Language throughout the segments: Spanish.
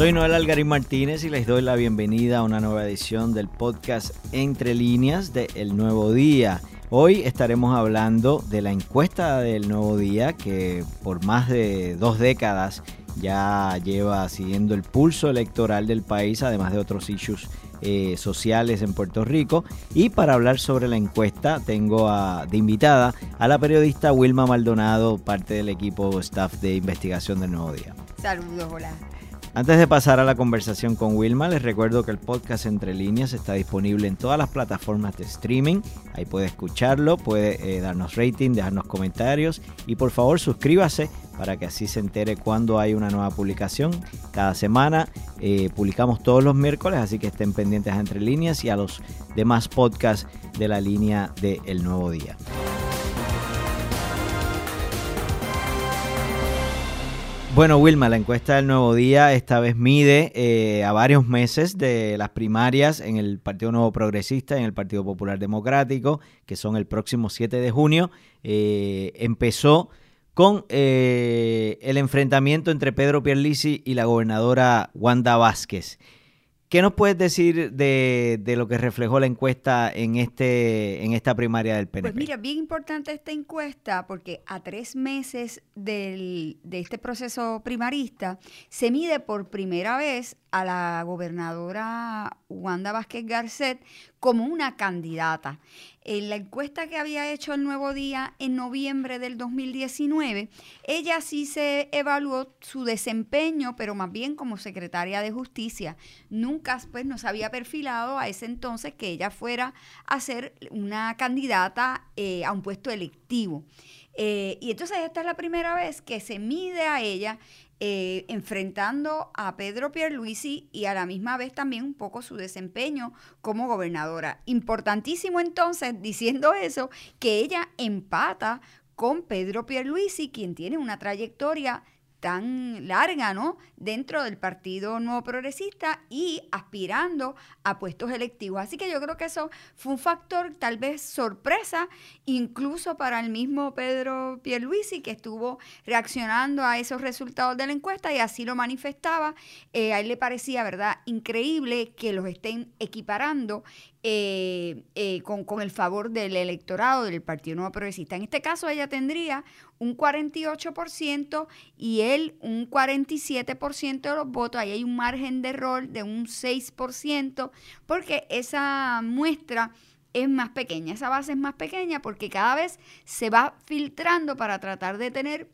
Soy Noel Algarín Martínez y les doy la bienvenida a una nueva edición del podcast Entre líneas de El Nuevo Día. Hoy estaremos hablando de la encuesta del Nuevo Día que por más de dos décadas ya lleva siguiendo el pulso electoral del país, además de otros issues eh, sociales en Puerto Rico. Y para hablar sobre la encuesta tengo de invitada a la periodista Wilma Maldonado, parte del equipo staff de investigación del Nuevo Día. Saludos, hola. Antes de pasar a la conversación con Wilma, les recuerdo que el podcast Entre Líneas está disponible en todas las plataformas de streaming. Ahí puede escucharlo, puede eh, darnos rating, dejarnos comentarios y por favor suscríbase para que así se entere cuando hay una nueva publicación. Cada semana eh, publicamos todos los miércoles, así que estén pendientes a Entre Líneas y a los demás podcasts de la línea de El Nuevo Día. Bueno, Wilma, la encuesta del Nuevo Día esta vez mide eh, a varios meses de las primarias en el Partido Nuevo Progresista y en el Partido Popular Democrático, que son el próximo 7 de junio. Eh, empezó con eh, el enfrentamiento entre Pedro Pierlisi y la gobernadora Wanda Vázquez. ¿Qué nos puedes decir de, lo que reflejó la encuesta en, este, en esta primaria del PNP? Pues mira, bien importante esta encuesta porque a tres meses de este proceso primarista se mide por primera vez a la gobernadora Wanda Vázquez Garcet como una candidata. En la encuesta que había hecho el Nuevo Día en noviembre del 2019, ella sí se evaluó su desempeño, pero más bien como secretaria de justicia. Nunca pues nos había perfilado a ese entonces que ella fuera a ser una candidata eh, a un puesto electivo. Eh, y entonces esta es la primera vez que se mide a ella eh, enfrentando a Pedro Pierluisi y a la misma vez también un poco su desempeño como gobernadora. Importantísimo entonces, diciendo eso, que ella empata con Pedro Pierluisi, quien tiene una trayectoria tan larga, ¿no? Dentro del Partido Nuevo Progresista y aspirando a puestos electivos. Así que yo creo que eso fue un factor tal vez sorpresa, incluso para el mismo Pedro Pierluisi, que estuvo reaccionando a esos resultados de la encuesta y así lo manifestaba. Eh, a él le parecía, ¿verdad?, increíble que los estén equiparando eh, eh, con, con, el favor del electorado del Partido Nuevo Progresista. En este caso ella tendría un 48% y él un 47% de los votos. Ahí hay un margen de error de un 6% porque esa muestra es más pequeña, esa base es más pequeña porque cada vez se va filtrando para tratar de tener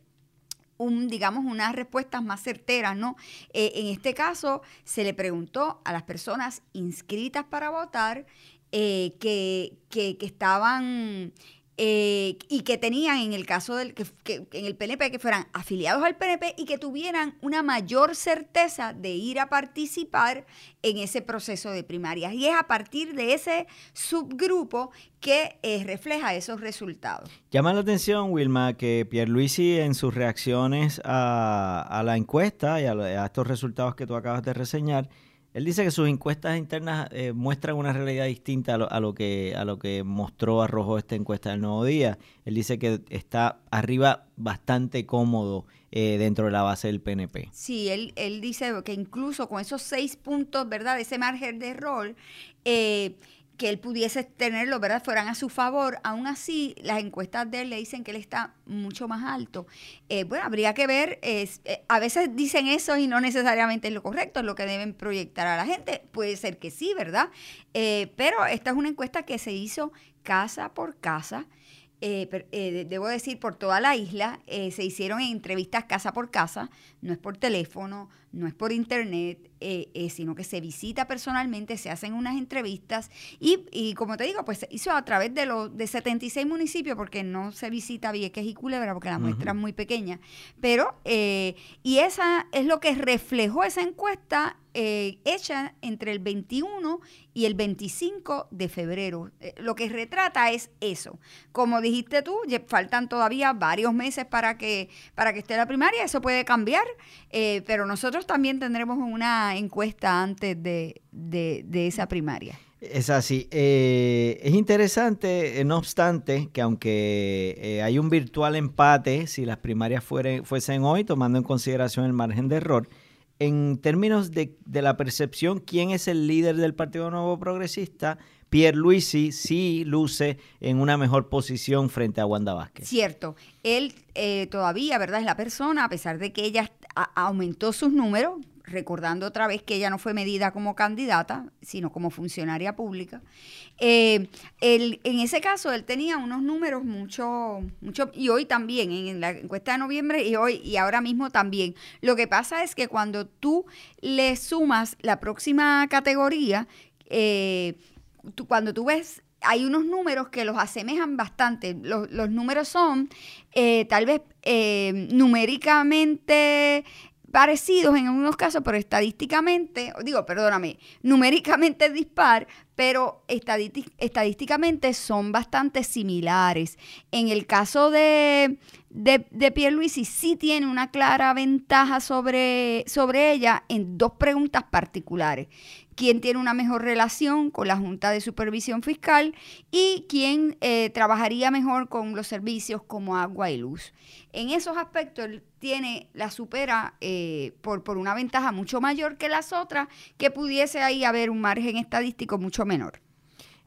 un, digamos, unas respuestas más certeras, ¿no? Eh, en este caso, se le preguntó a las personas inscritas para votar eh, que, que, que, estaban eh, y que tenían en el caso del que, en el PNP que fueran afiliados al PNP y que tuvieran una mayor certeza de ir a participar en ese proceso de primarias y es a partir de ese subgrupo que eh, refleja esos resultados. Llama la atención, Wilma, que Pierluisi en sus reacciones a, a la encuesta y a, a estos resultados que tú acabas de reseñar él dice que sus encuestas internas eh, muestran una realidad distinta a lo, que, a lo que mostró, arrojó esta encuesta del Nuevo Día. Él dice que está arriba bastante cómodo eh, dentro de la base del PNP. Sí, él, él dice que incluso con esos seis puntos, ¿verdad? Ese margen de error, eh, que él pudiese tenerlo, ¿verdad? Fueran a su favor. Aún así, las encuestas de él le dicen que él está mucho más alto. Eh, bueno, habría que ver, eh, a veces dicen eso y no necesariamente es lo correcto, es lo que deben proyectar a la gente. Puede ser que sí, ¿verdad? Eh, pero esta es una encuesta que se hizo casa por casa. debo decir, por toda la isla, se hicieron entrevistas casa por casa, no es por teléfono, no es por internet, eh, eh, sino que se visita personalmente, se hacen unas entrevistas y, y, como te digo, pues se hizo a través de los de 76 municipios, porque no se visita Vieques y Culebra, porque la muestra es muy pequeña, pero, eh, y esa es lo que reflejó esa encuesta hecha entre el 21 y el 25 de febrero. lo que retrata es eso. Como dijiste tú, faltan todavía varios meses para que, para que esté la primaria, eso puede cambiar, pero nosotros también tendremos una encuesta antes de, esa primaria. Es así. Eh, es interesante, eh, no obstante, que aunque eh, hay un virtual empate, si las primarias fuesen hoy, tomando en consideración el margen de error, en términos de, de, la percepción, ¿quién es el líder del Partido Nuevo Progresista? Pierre Luisi sí luce en una mejor posición frente a Wanda Vázquez. Cierto, él eh, todavía, ¿verdad? Es la persona, a pesar de que ella aumentó sus números, recordando otra vez que ella no fue medida como candidata, sino como funcionaria pública. Eh, en ese caso, él tenía unos números mucho, mucho, y hoy también, en la encuesta de noviembre, y hoy, y ahora mismo también. Lo que pasa es que cuando tú le sumas la próxima categoría, eh, cuando tú ves hay unos números que los asemejan bastante. Los, números son eh, tal vez eh, numéricamente parecidos en algunos casos, pero estadísticamente, digo, perdóname, numéricamente dispar, pero estadísticamente son bastante similares. En el caso de, de, de Pierluisi sí tiene una clara ventaja sobre, sobre ella en dos preguntas particulares quién tiene una mejor relación con la Junta de Supervisión Fiscal y quién eh, trabajaría mejor con los servicios como agua y luz. En esos aspectos él tiene, la supera eh, por, por una ventaja mucho mayor que las otras, que pudiese ahí haber un margen estadístico mucho menor.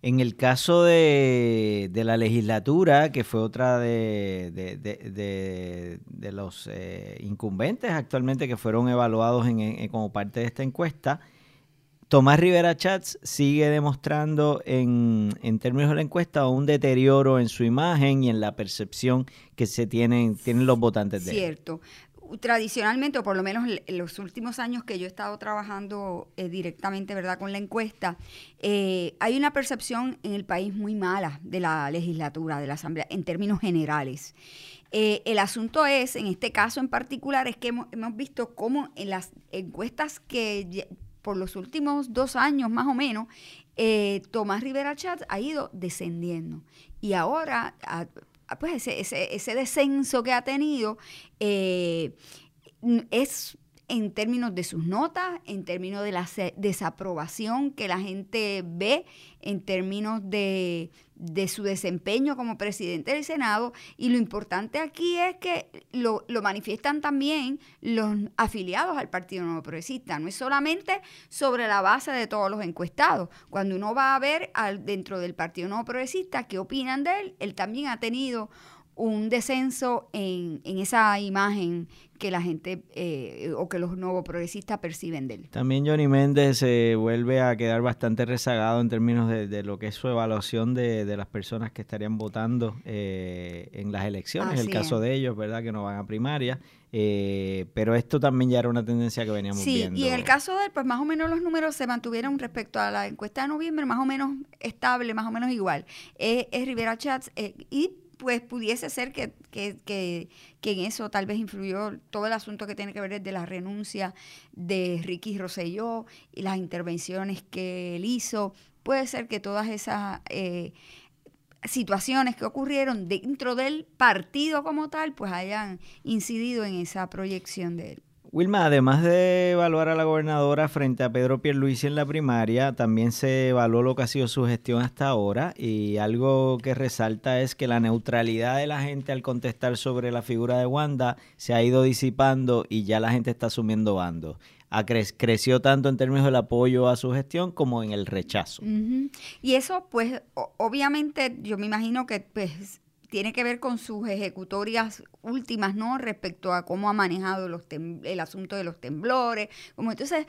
En el caso de, la legislatura, que fue otra de, de, los eh, incumbentes actualmente que fueron evaluados como parte de esta encuesta, Tomás Rivera Chats sigue demostrando en, términos de la encuesta un deterioro en su imagen y en la percepción que se tienen, tienen los votantes de él. Cierto. Tradicionalmente, o por lo menos en los últimos años que yo he estado trabajando eh, directamente ¿verdad? con la encuesta, eh, hay una percepción en el país muy mala de la legislatura, de la Asamblea, en términos generales. Eh, el asunto es, en este caso en particular, es que hemos, hemos visto cómo en las encuestas que por los últimos dos años más o menos, eh, Tomás Rivera Chat ha ido descendiendo. Y ahora, pues ese, ese, descenso que ha tenido eh, es en términos de sus notas, en términos de la desaprobación que la gente ve, en términos de, su desempeño como presidente del Senado. Y lo importante aquí es que lo, manifiestan también los afiliados al Partido Nuevo Progresista. No es solamente sobre la base de todos los encuestados. Cuando uno va a ver al, dentro del Partido Nuevo Progresista qué opinan de él, él también ha tenido un descenso en, en esa imagen que la gente eh, o que los nuevos progresistas perciben de él. También Johnny Méndez se vuelve a quedar bastante rezagado en términos de, lo que es su evaluación de, las personas que estarían votando eh, en las elecciones, el caso de ellos, ¿verdad? Que no van a primaria. Eh, pero esto también ya era una tendencia que veníamos viendo. Sí, y en el caso de él, pues más o menos los números se mantuvieron respecto a la encuesta de noviembre, más o menos estable, más o menos igual. es Rivera Chats y pues pudiese ser que, en eso tal vez influyó todo el asunto que tiene que ver de la renuncia de Ricky Rosselló y las intervenciones que él hizo. Puede ser que todas esas eh, situaciones que ocurrieron dentro del partido como tal, pues hayan incidido en esa proyección de él. Wilma, además de evaluar a la gobernadora frente a Pedro Pierluisi en la primaria, también se evaluó lo que ha sido su gestión hasta ahora y algo que resalta es que la neutralidad de la gente al contestar sobre la figura de Wanda se ha ido disipando y ya la gente está asumiendo bando. creció tanto en términos del apoyo a su gestión como en el rechazo. Y eso, pues, obviamente, yo me imagino que pues, tiene que ver con sus ejecutorias últimas, ¿no? Respecto a cómo ha manejado los el asunto de los temblores. Como entonces,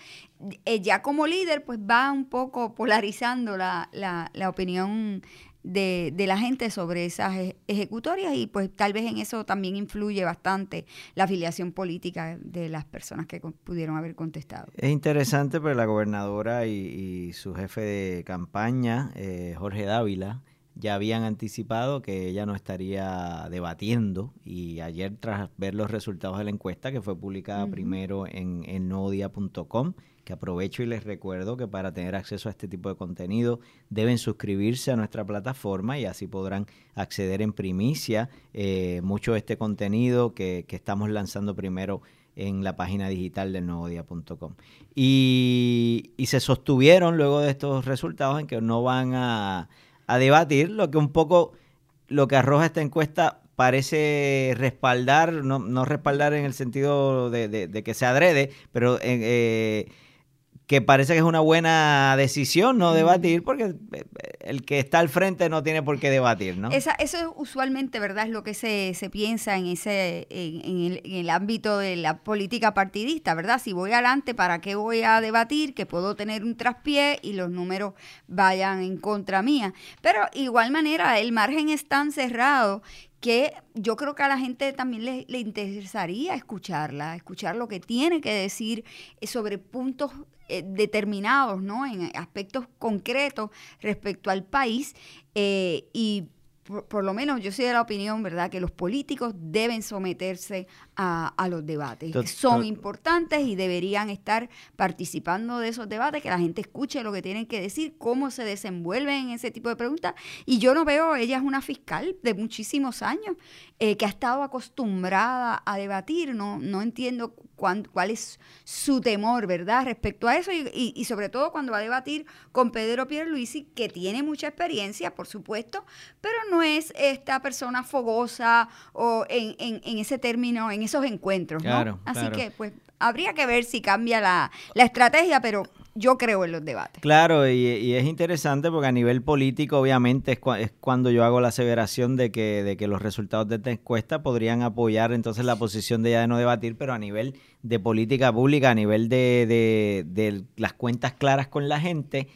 eh, ya como líder, pues va un poco polarizando la, la, la opinión de, de, la gente sobre esas ejecutorias y pues tal vez en eso también influye bastante la afiliación política de las personas que pudieron haber contestado. Es interesante, pero la gobernadora y, su jefe de campaña, eh, Jorge Dávila, ya habían anticipado que ella no estaría debatiendo y ayer tras ver los resultados de la encuesta que fue publicada primero en, en novodia.com, que aprovecho y les recuerdo que para tener acceso a este tipo de contenido deben suscribirse a nuestra plataforma y así podrán acceder en primicia eh, mucho de este contenido que, que estamos lanzando primero en la página digital de novodia.com. Y, y se sostuvieron luego de estos resultados en que no van a a debatir, lo que un poco lo que arroja esta encuesta parece respaldar, no, no respaldar en el sentido de, de, que se adrede, pero eh, que parece que es una buena decisión no debatir porque eh, el que está al frente no tiene por qué debatir, ¿no? Esa, eso es usualmente, ¿verdad? Es lo que se, se piensa en ese en, el, en, el, ámbito de la política partidista, ¿verdad? Si voy adelante, ¿para qué voy a debatir? Que puedo tener un traspié y los números vayan en contra mía. Pero igual manera, el margen es tan cerrado que yo creo que a la gente también le, le interesaría escucharla, escuchar lo que tiene que decir sobre puntos eh, determinados, ¿no? En aspectos concretos respecto al país eh, y por, lo menos yo soy de la opinión, ¿verdad?, que los políticos deben someterse a, los debates. Son importantes y deberían estar participando de esos debates, que la gente escuche lo que tienen que decir, cómo se desenvuelven en ese tipo de preguntas. Y yo no veo, ella es una fiscal de muchísimos años, eh, que ha estado acostumbrada a debatir, no, no entiendo cuál es su temor, ¿verdad?, respecto a eso y, sobre todo cuando va a debatir con Pedro Pierluisi, que tiene mucha experiencia, por supuesto, pero no es esta persona fogosa o en, en, ese término, en esos encuentros, ¿no? Así que, pues, habría que ver si cambia la, la estrategia, pero yo creo en los debates. Claro, y, es interesante porque a nivel político, obviamente, es, es, cuando yo hago la aseveración de que, de que los resultados de esta encuesta podrían apoyar entonces la posición de ya de no debatir, pero a nivel de política pública, a nivel de, de, de las cuentas claras con la gente,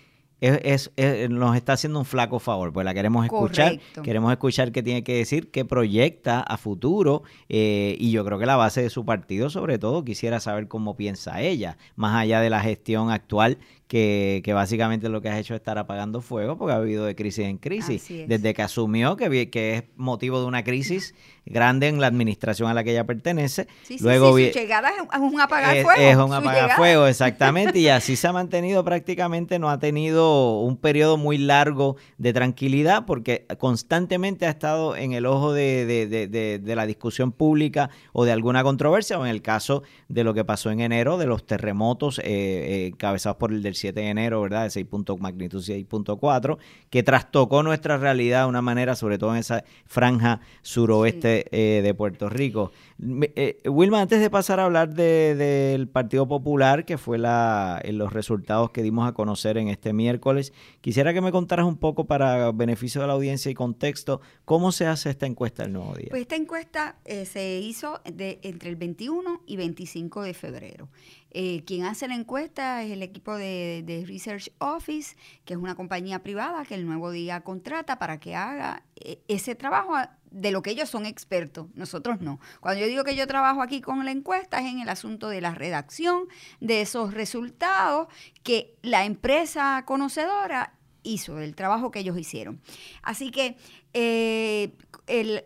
es, nos está haciendo un flaco favor, pues la queremos escuchar, queremos escuchar qué tiene que decir, qué proyecta a futuro eh, y yo creo que la base de su partido sobre todo quisiera saber cómo piensa ella, más allá de la gestión actual que, que, básicamente lo que has hecho es estar apagando fuego porque ha habido de crisis en crisis. Desde que asumió que, que es motivo de una crisis grande en la administración a la que ella pertenece. Sí, Luego, sí, su llegada es un apagar fuego. Es un apagar fuego, exactamente. y así se ha mantenido prácticamente, no ha tenido un periodo muy largo de tranquilidad porque constantemente ha estado en el ojo de, de, de, de la discusión pública o de alguna controversia, o en el caso de lo que pasó en enero, de los terremotos eh, eh, encabezados por el del 7 de enero, ¿verdad? De 6. magnitud 6.4, que trastocó nuestra realidad de una manera, sobre todo en esa franja suroeste eh, de Puerto Rico. Eh, Wilma, antes de pasar a hablar del Partido Popular, que fue la, en los resultados que dimos a conocer en este miércoles, quisiera que me contaras un poco para beneficio de la audiencia y contexto, ¿cómo se hace esta encuesta el nuevo día? Pues esta encuesta eh, se hizo de, entre el 21 y 25 de febrero. Eh, quien hace la encuesta es el equipo de, Research Office, que es una compañía privada que el nuevo día contrata para que haga ese trabajo de lo que ellos son expertos, nosotros no. Cuando yo digo que yo trabajo aquí con la encuesta es en el asunto de la redacción de esos resultados que la empresa conocedora hizo, del trabajo que ellos hicieron. Así que eh,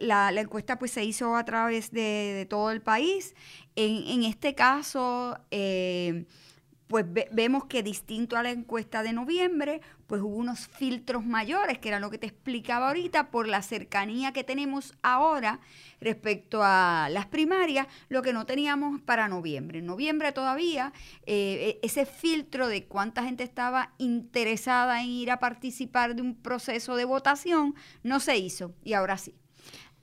la, encuesta pues se hizo a través de, todo el país. En, este caso... Eh, pues vemos que distinto a la encuesta de noviembre, pues hubo unos filtros mayores, que era lo que te explicaba ahorita, por la cercanía que tenemos ahora respecto a las primarias, lo que no teníamos para noviembre. En noviembre todavía eh, e, ese filtro de cuánta gente estaba interesada en ir a participar de un proceso de votación no se hizo y ahora sí.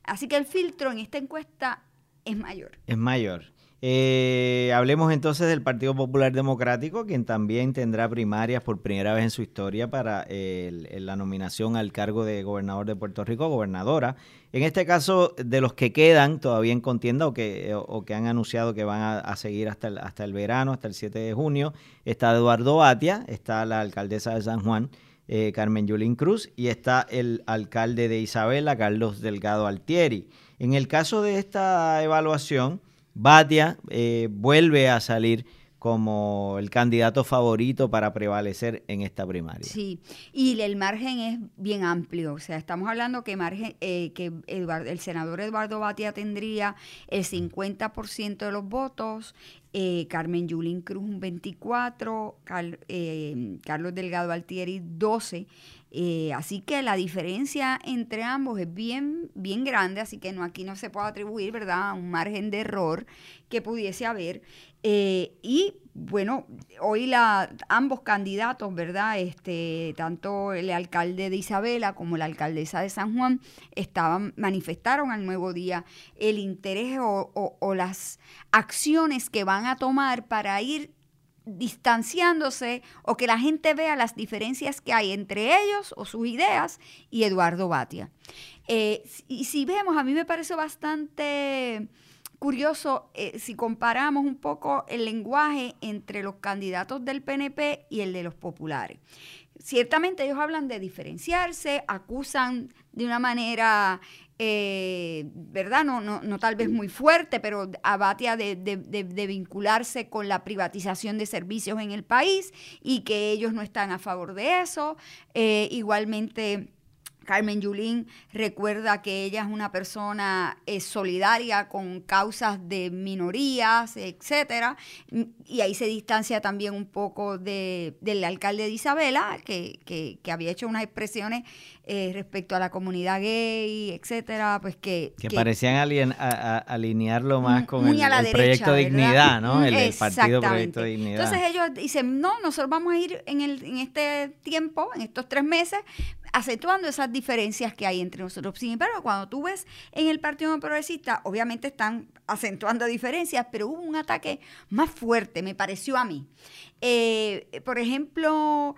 Así que el filtro en esta encuesta es mayor. Es mayor. Eh, hablemos entonces del Partido Popular Democrático, quien también tendrá primarias por primera vez en su historia para la nominación al cargo de gobernador de Puerto Rico, gobernadora. En este caso, de los que quedan todavía en contienda o que, que han anunciado que van a, seguir hasta el, verano, hasta el 7 de junio, está Eduardo Batia, está la alcaldesa de San Juan, eh, Carmen Yulín Cruz, y está el alcalde de Isabela, Carlos Delgado Altieri. En el caso de esta evaluación, Batia eh, vuelve a salir como el candidato favorito para prevalecer en esta primaria. Sí, y el margen es bien amplio. O sea, estamos hablando que eh, el senador Eduardo Batia tendría el 50% de los votos, eh, Carmen Yulín Cruz un 24, Carlos Delgado Altieri 12 eh, así que la diferencia entre ambos es bien, bien grande, así que no, aquí no se puede atribuir, ¿verdad?, un margen de error que pudiese haber. Eh, y bueno, hoy la, ambos candidatos, ¿verdad? Este, tanto el alcalde de Isabela como la alcaldesa de San Juan estaban, manifestaron al nuevo día el interés o, o las acciones que van a tomar para ir distanciándose o que la gente vea las diferencias que hay entre ellos o sus ideas y Eduardo Batia. Eh, y si vemos, a mí me parece bastante curioso eh, si comparamos un poco el lenguaje entre los candidatos del PNP y el de los populares. Ciertamente ellos hablan de diferenciarse, acusan de una manera eh, ¿verdad? No, no, no, tal vez muy fuerte, pero abatia de, de, vincularse con la privatización de servicios en el país y que ellos no están a favor de eso. Eh, igualmente Carmen Yulín recuerda que ella es una persona eh, solidaria con causas de minorías, etcétera, y ahí se distancia también un poco de, del alcalde de Isabela, que, que, que había hecho unas expresiones eh, respecto a la comunidad gay, etcétera, pues que... Que, parecían alinearlo más con el, Proyecto Dignidad, ¿no? El, Partido Proyecto Dignidad. Entonces ellos dicen, no, nosotros vamos a ir en, el, en este tiempo, en estos tres meses, acentuando esas diferencias que hay entre nosotros. Sin embargo, cuando tú ves en el Partido Progresista, obviamente están acentuando diferencias, pero hubo un ataque más fuerte, me pareció a mí. Eh, por ejemplo,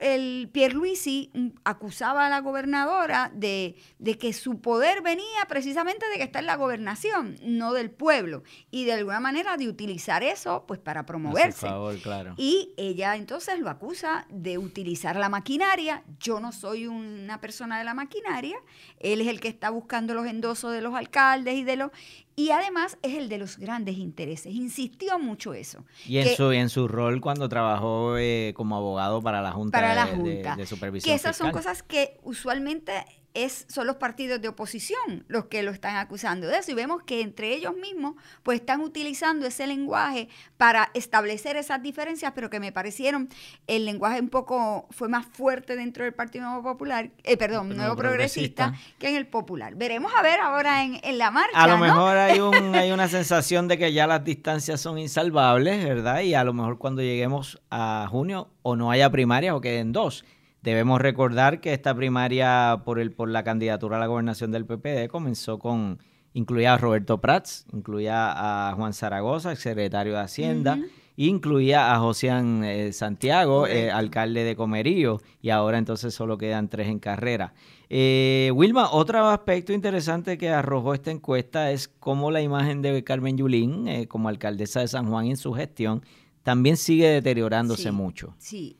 el Pierluisi acusaba a la gobernadora de, de, que su poder venía precisamente de que está en la gobernación, no del pueblo, y de alguna manera de utilizar eso pues para promoverse. claro. Y ella entonces lo acusa de utilizar la maquinaria. Yo no soy una persona de la maquinaria, él es el que está buscando los endosos de los alcaldes y de los y además es el de los grandes intereses. Insistió mucho eso. Y en, su, en su rol cuando trabajó eh, como abogado para la Junta, para la junta. De, Supervisión. Que esas son cosas que usualmente es, son los partidos de oposición los que lo están acusando de eso. Y vemos que entre ellos mismos pues están utilizando ese lenguaje para establecer esas diferencias, pero que me parecieron el lenguaje un poco fue más fuerte dentro del Partido Nuevo Popular, eh, perdón, Nuevo, progresista, que en el Popular. Veremos a ver ahora en, la marcha. A lo mejor hay, un, hay una sensación de que ya las distancias son insalvables, ¿verdad? Y a lo mejor cuando lleguemos a junio o no haya primarias o queden dos Debemos recordar que esta primaria por, el, por la candidatura a la gobernación del PPD comenzó con, incluía a Roberto Prats, incluía a Juan Zaragoza, el secretario de Hacienda, incluía a Josian eh, Santiago, eh, alcalde de Comerío, y ahora entonces solo quedan tres en carrera. Eh, Wilma, otro aspecto interesante que arrojó esta encuesta es cómo la imagen de Carmen Yulín como alcaldesa de San Juan en su gestión también sigue deteriorándose mucho. Sí,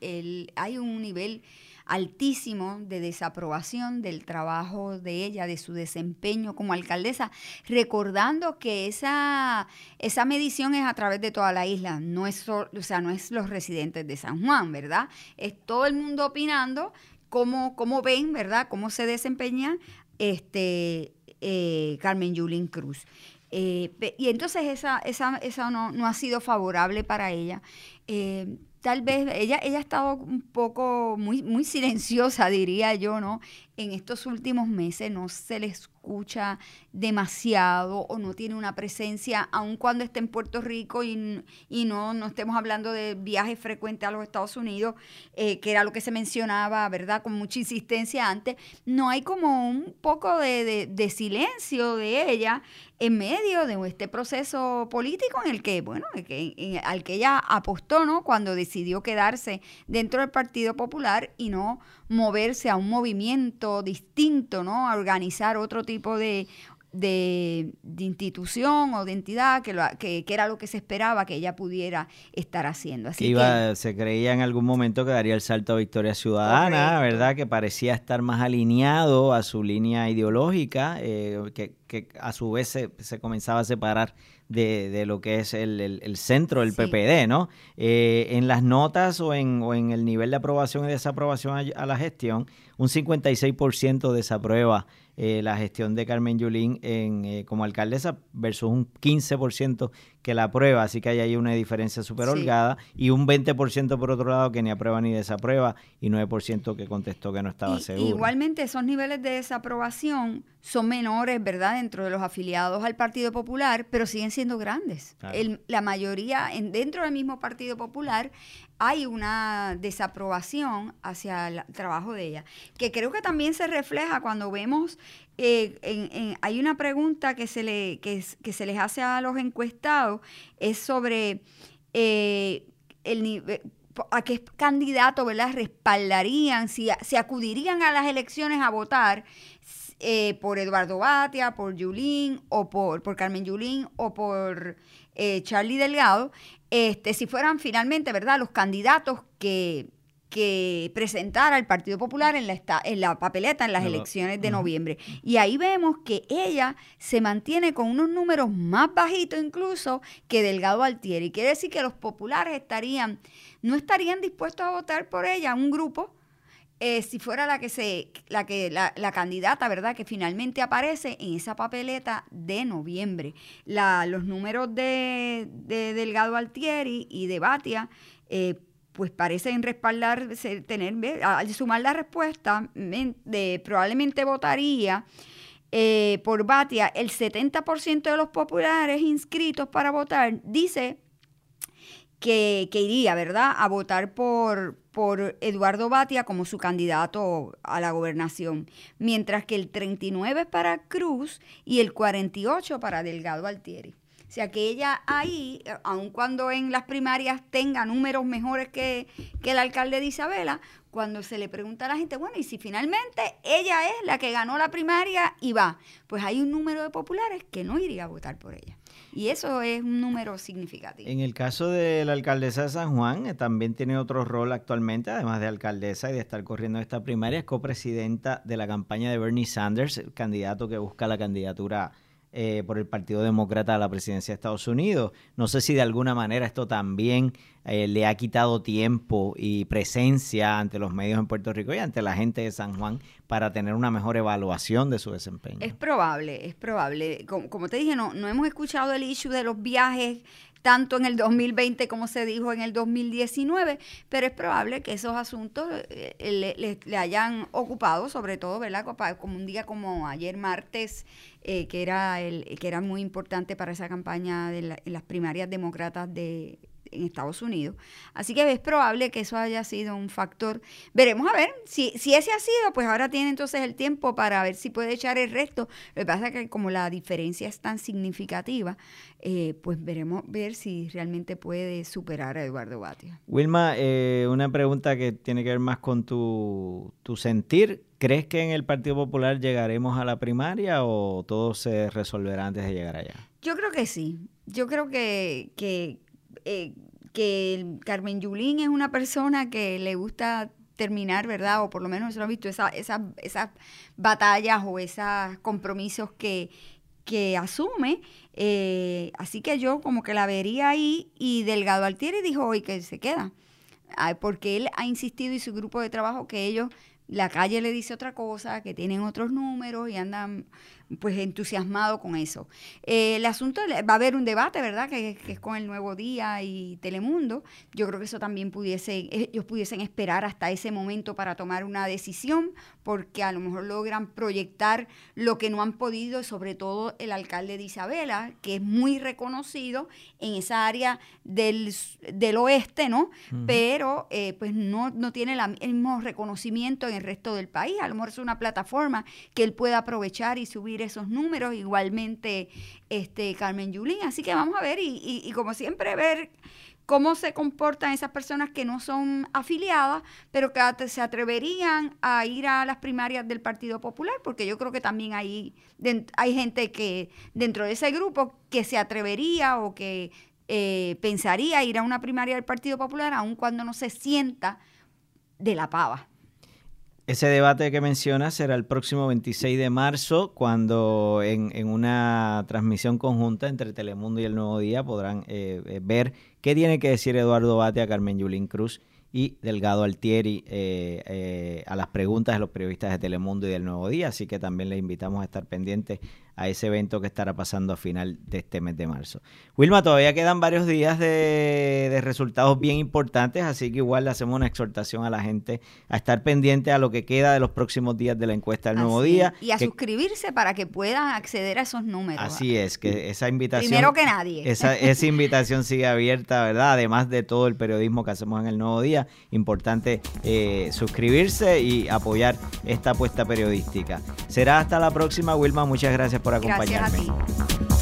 hay un nivel altísimo de desaprobación del trabajo de ella, de su desempeño como alcaldesa, recordando que esa, esa medición es a través de toda la isla, no es, o sea, no es los residentes de San Juan, ¿verdad? Es todo el mundo opinando cómo, cómo ven, ¿verdad? Cómo se desempeña este, eh, Carmen Yulín Cruz. Eh, y entonces esa, esa, esa no, ha sido favorable para ella. Eh, tal vez ella, ella ha estado un poco muy, muy silenciosa, diría yo, ¿no? En estos últimos meses no se le escucha demasiado o no tiene una presencia, aun cuando esté en Puerto Rico y, y no, no estemos hablando de viajes frecuentes a los Estados Unidos, eh, que era lo que se mencionaba, ¿verdad? Con mucha insistencia antes, no hay como un poco de, de silencio de ella en medio de este proceso político en el que, bueno, al que ella apostó, ¿no? Cuando decidió quedarse dentro del Partido Popular y no moverse a un movimiento distinto, ¿no? A organizar otro tipo de de, institución o de entidad que, que, era lo que se esperaba que ella pudiera estar haciendo. Así Iba, se creía en algún momento que daría el salto a Victoria Ciudadana, ¿verdad? Que parecía estar más alineado a su línea ideológica, eh, que, que, a su vez se, se comenzaba a separar de, de, lo que es el, el, centro del PPD, ¿no? Eh, en las notas o en, o en, el nivel de aprobación y desaprobación a, a la gestión, un 56% desaprueba eh, la gestión de Carmen Yulín en, eh, como alcaldesa versus un 15% que la aprueba, así que ahí hay una diferencia súper holgada y un 20% por otro lado que ni aprueba ni desaprueba y 9% que contestó que no estaba seguro. Igualmente esos niveles de desaprobación son menores, ¿verdad?, dentro de los afiliados al Partido Popular, pero siguen siendo grandes. la mayoría, en, dentro del mismo Partido Popular, hay una desaprobación hacia el trabajo de ella, que creo que también se refleja cuando vemos, eh, hay una pregunta que se, le, que, se les hace a los encuestados, es sobre eh, el nivel a qué candidato ¿verdad? respaldarían, si, si acudirían a las elecciones a votar eh, por Eduardo Batia, por Yulín, o por, por Carmen Yulín, o por Charlie Delgado, este, si fueran finalmente, ¿verdad?, los candidatos que, que presentara el Partido Popular en la, en la papeleta en las elecciones de noviembre. Y ahí vemos que ella se mantiene con unos números más bajitos incluso que Delgado Altieri. Quiere decir que los populares estarían, no estarían dispuestos a votar por ella, un grupo, eh, si fuera la que se, la que, la, candidata, ¿verdad? Que finalmente aparece en esa papeleta de noviembre. La, los números de, Delgado Altieri y de Batia, eh, pues parecen respaldar, tener, al sumar la respuesta, de, probablemente votaría. Eh, por Batia, el 70% de los populares inscritos para votar dice que, que, iría, ¿verdad?, a votar por, por Eduardo Batia como su candidato a la gobernación, mientras que el 39 es para Cruz y el 48 para Delgado Altieri. O sea que ella ahí, aun cuando en las primarias tenga números mejores que, que el alcalde de Isabela, cuando se le pregunta a la gente, bueno, y si finalmente ella es la que ganó la primaria y va, pues hay un número de populares que no iría a votar por ella. Y eso es un número significativo. En el caso de la alcaldesa de San Juan, eh, también tiene otro rol actualmente, además de alcaldesa y de estar corriendo esta primaria, es copresidenta de la campaña de Bernie Sanders, el candidato que busca la candidatura eh, por el Partido Demócrata a la presidencia de Estados Unidos. No sé si de alguna manera esto también eh, le ha quitado tiempo y presencia ante los medios en Puerto Rico y ante la gente de San Juan para tener una mejor evaluación de su desempeño. Es probable, es probable. Como, te dije, no, no hemos escuchado el issue de los viajes tanto en el 2020 como se dijo en el 2019, pero es probable que esos asuntos eh, le, hayan ocupado, sobre todo, ¿verdad? Como un día como ayer martes, eh, que, era el, que era muy importante para esa campaña de las primarias demócratas de en Estados Unidos. Así que es probable que eso haya sido un factor. Veremos a ver, si, si ese ha sido, pues ahora tiene entonces el tiempo para ver si puede echar el resto. Lo que pasa es que como la diferencia es tan significativa, eh, pues veremos ver si realmente puede superar a Eduardo Batia. Wilma, eh, una pregunta que tiene que ver más con tu, tu sentir. ¿Crees que en el Partido Popular llegaremos a la primaria o todo se resolverá antes de llegar allá? Yo creo que sí. Yo creo que, que, eh, que Carmen Yulín es una persona que le gusta terminar, ¿verdad? O por lo menos lo he visto, esas esa, batallas o esos compromisos que, que asume. Eh, así que yo como que la vería ahí y Delgado Altieri dijo hoy que se queda. porque él ha insistido y su grupo de trabajo que ellos, la calle le dice otra cosa, que tienen otros números y andan pues entusiasmado con eso. Eh, el asunto, va a haber un debate, ¿verdad? Que, es con el Nuevo Día y Telemundo. Yo creo que eso también pudiese, ellos pudiesen esperar hasta ese momento para tomar una decisión, porque a lo mejor logran proyectar lo que no han podido, sobre todo el alcalde de Isabela, que es muy reconocido en esa área del, del oeste, ¿no? Pero eh, pues no, no tiene el mismo reconocimiento en el resto del país. A lo mejor es una plataforma que él pueda aprovechar y subir esos números, igualmente este Carmen Yulín. Así que vamos a ver y, como siempre ver cómo se comportan esas personas que no son afiliadas, pero que se atreverían a ir a las primarias del Partido Popular, porque yo creo que también hay, hay gente que dentro de ese grupo que se atrevería o que eh, pensaría ir a una primaria del Partido Popular, aun cuando no se sienta de la pava. Ese debate que mencionas será el próximo 26 de marzo, cuando en, una transmisión conjunta entre Telemundo y El Nuevo Día podrán eh, eh, ver qué tiene que decir Eduardo Bate a Carmen Yulín Cruz y Delgado Altieri eh, eh, a las preguntas de los periodistas de Telemundo y del Nuevo Día, así que también les invitamos a estar pendientes a ese evento que estará pasando a final de este mes de marzo. Wilma, todavía quedan varios días de, resultados bien importantes, así que igual le hacemos una exhortación a la gente a estar pendiente a lo que queda de los próximos días de la encuesta del nuevo día. Y a suscribirse para que puedan acceder a esos números. Así es, que esa invitación... Primero que nadie. Esa, esa invitación sigue abierta, ¿verdad? Además de todo el periodismo que hacemos en el nuevo día, importante eh, suscribirse y apoyar esta apuesta periodística. Será hasta la próxima, Wilma. Muchas gracias por acompañarme. Gracias a ti.